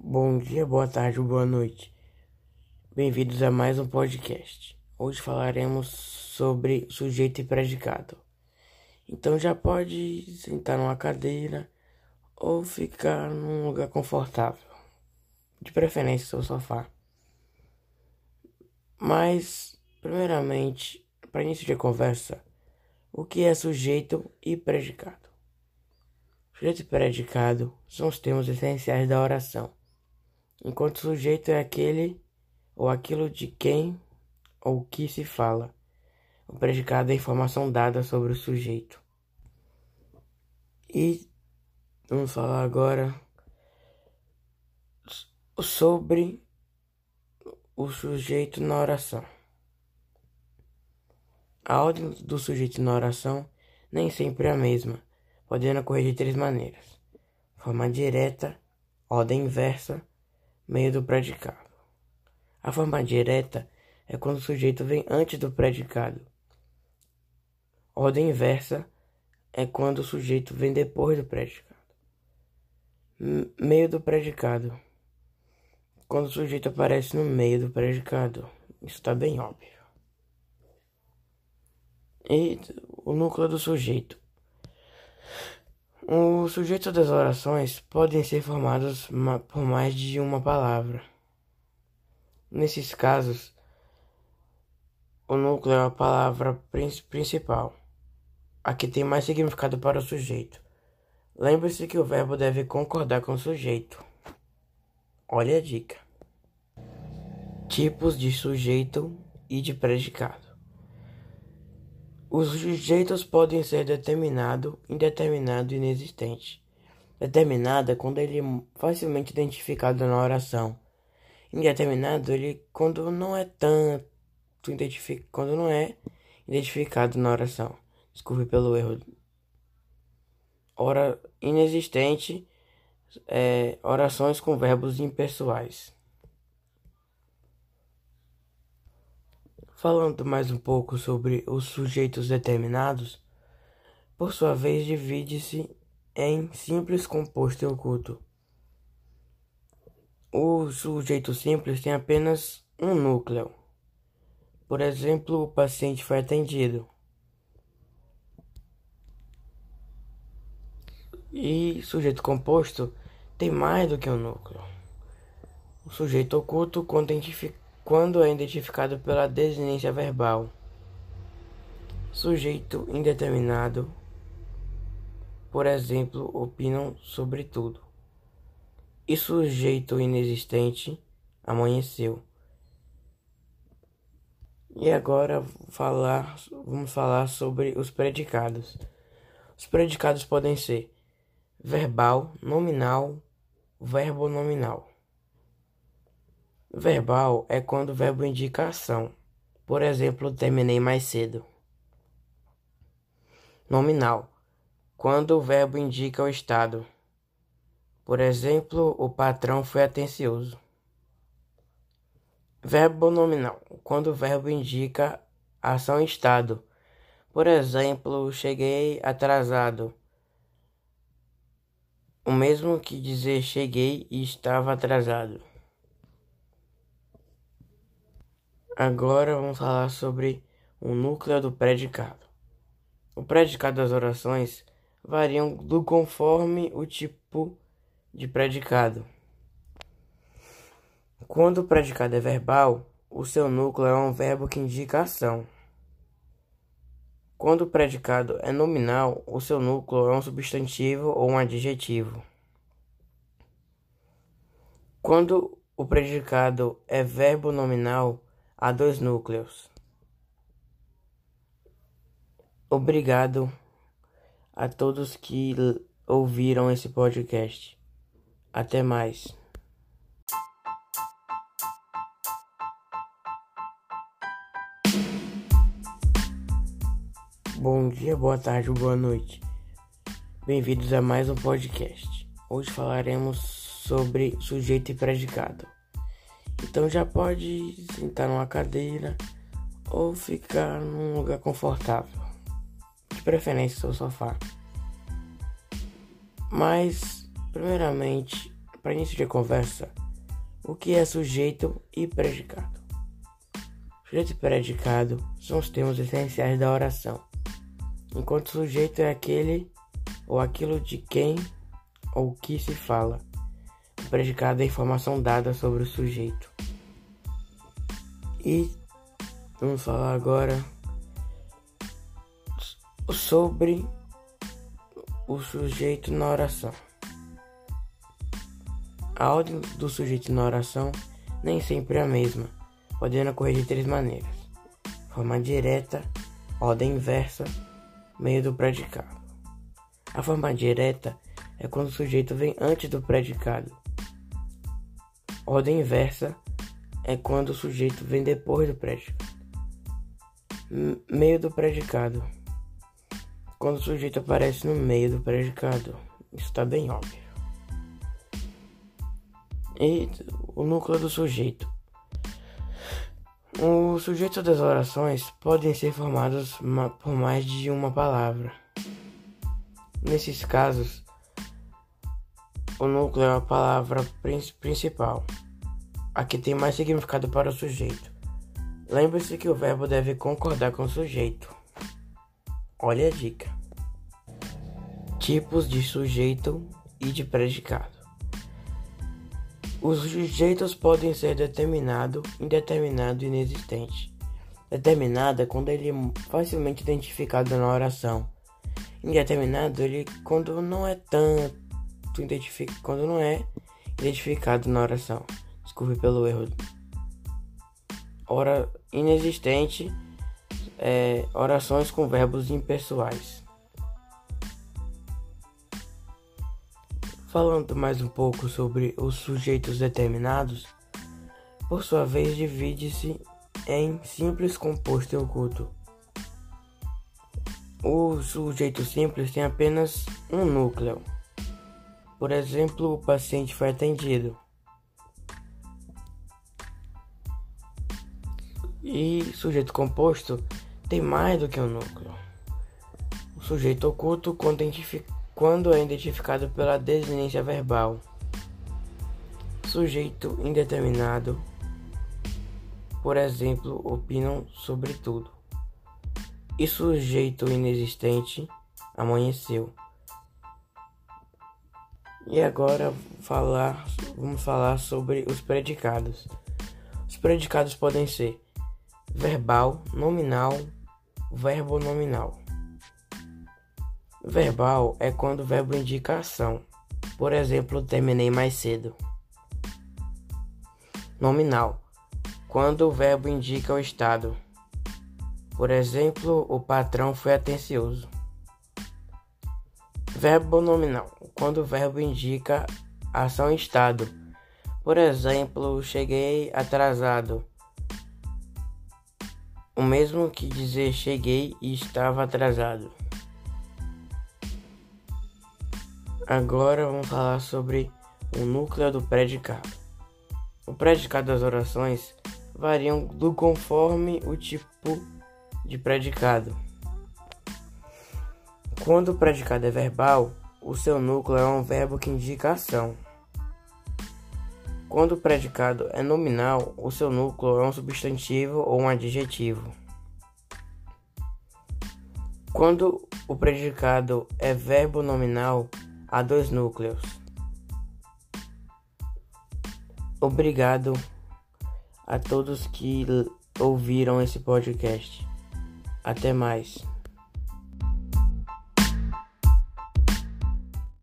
Bom dia, boa tarde, boa noite. Bem-vindos a mais um podcast. Hoje falaremos sobre sujeito e predicado. Então já pode sentar numa cadeira ou ficar num lugar confortável, de preferência seu sofá. Mas, primeiramente, para início de conversa, o que é sujeito e predicado? Sujeito e predicado são os termos essenciais da oração, enquanto sujeito é aquele ou aquilo de quem ou que se fala. O predicado é a informação dada sobre o sujeito. E vamos falar agora sobre o sujeito na oração. A ordem do sujeito na oração nem sempre é a mesma, podendo ocorrer de três maneiras: forma direta, ordem inversa, meio do predicado. A forma direta é quando o sujeito vem antes do predicado. Ordem inversa é quando o sujeito vem depois do predicado. Meio do predicado quando o sujeito aparece no meio do predicado. Isso está bem óbvio. E o núcleo do sujeito. Os sujeitos das orações podem ser formados por mais de uma palavra. Nesses casos, o núcleo é a palavra principal, a que tem mais significado para o sujeito. Lembre-se que o verbo deve concordar com o sujeito. Olha a dica. Tipos de sujeito e de predicado. Os sujeitos podem ser determinado, indeterminado e inexistente. Determinado é quando ele é facilmente identificado na oração. Indeterminado ele quando não é tanto identificado, quando não é identificado na oração. Desculpe pelo erro. Ora inexistente é, orações com verbos impessoais. Falando mais um pouco sobre os sujeitos determinados, por sua vez divide-se em simples, composto e oculto. O sujeito simples tem apenas um núcleo. Por exemplo, o paciente foi atendido. E sujeito composto tem mais do que um núcleo. O sujeito oculto, quando é identificado pela desinência verbal. Sujeito indeterminado, por exemplo, opinam sobre tudo. E sujeito inexistente, amanheceu. E agora falar, vamos falar sobre os predicados. Os predicados podem ser verbal, nominal, verbo nominal. Verbal é quando o verbo indica ação. Por exemplo, terminei mais cedo. Nominal, quando o verbo indica o estado. Por exemplo, o patrão foi atencioso. Verbo nominal, quando o verbo indica ação estado. Por exemplo, cheguei atrasado. O mesmo que dizer cheguei e estava atrasado. Agora vamos falar sobre o núcleo do predicado. O predicado das orações variam do conforme o tipo de predicado. Quando o predicado é verbal, o seu núcleo é um verbo que indica ação. Quando o predicado é nominal, o seu núcleo é um substantivo ou um adjetivo. Quando o predicado é verbo nominal, há dois núcleos. Obrigado a todos que ouviram esse podcast. Até mais. Bom dia, boa tarde, boa noite. Bem-vindos a mais um podcast. Hoje falaremos sobre sujeito e predicado. Então já pode sentar numa cadeira ou ficar num lugar confortável, de preferência seu sofá. Mas, primeiramente, para início de conversa, o que é sujeito e predicado? Sujeito e predicado são os termos essenciais da oração, enquanto sujeito é aquele ou aquilo de quem ou que se fala. É a informação dada sobre o sujeito. E vamos falar agora sobre o sujeito na oração. A ordem do sujeito na oração nem sempre é a mesma, podendo ocorrer de três maneiras: forma direta, ordem inversa, meio do predicado. A forma direta é quando o sujeito vem antes do predicado. Ordem inversa é quando o sujeito vem depois do predicado. Meio do predicado. Quando o sujeito aparece no meio do predicado. Isso está bem óbvio. E o núcleo do sujeito. Os sujeitos das orações podem ser formados por mais de uma palavra. Nesses casos, o núcleo é a palavra principal, a que tem mais significado para o sujeito. Lembre-se que o verbo deve concordar com o sujeito. Olha a dica: tipos de sujeito e de predicado. Os sujeitos podem ser determinado, indeterminado e inexistente. Determinado é quando ele é facilmente identificado na oração. Indeterminado ele quando não é tanto identificado, quando não é identificado na oração. Desculpe pelo erro. Ora inexistente é, orações com verbos impessoais. Falando mais um pouco sobre os sujeitos determinados, por sua vez divide-se em simples, composto e oculto. O sujeito simples tem apenas um núcleo. Por exemplo, o paciente foi atendido. E sujeito composto tem mais do que um núcleo. O sujeito oculto, quando quando é identificado pela desinência verbal. Sujeito indeterminado, por exemplo, opinam sobre tudo. E sujeito inexistente, amanheceu. E agora falar, vamos falar sobre os predicados. Os predicados podem ser verbal, nominal, verbo nominal. Verbal é quando o verbo indica ação. Por exemplo, terminei mais cedo. Nominal. Quando o verbo indica o estado. Por exemplo, o patrão foi atencioso. Verbo nominal. Quando o verbo indica ação e estado. Por exemplo, cheguei atrasado. O mesmo que dizer cheguei e estava atrasado. Agora vamos falar sobre o núcleo do predicado. O predicado das orações variam do conforme o tipo de predicado. Quando o predicado é verbal, o seu núcleo é um verbo que indica ação. Quando o predicado é nominal, o seu núcleo é um substantivo ou um adjetivo. Quando o predicado é verbo nominal, a dois núcleos. Obrigado a todos que ouviram esse podcast. Até mais.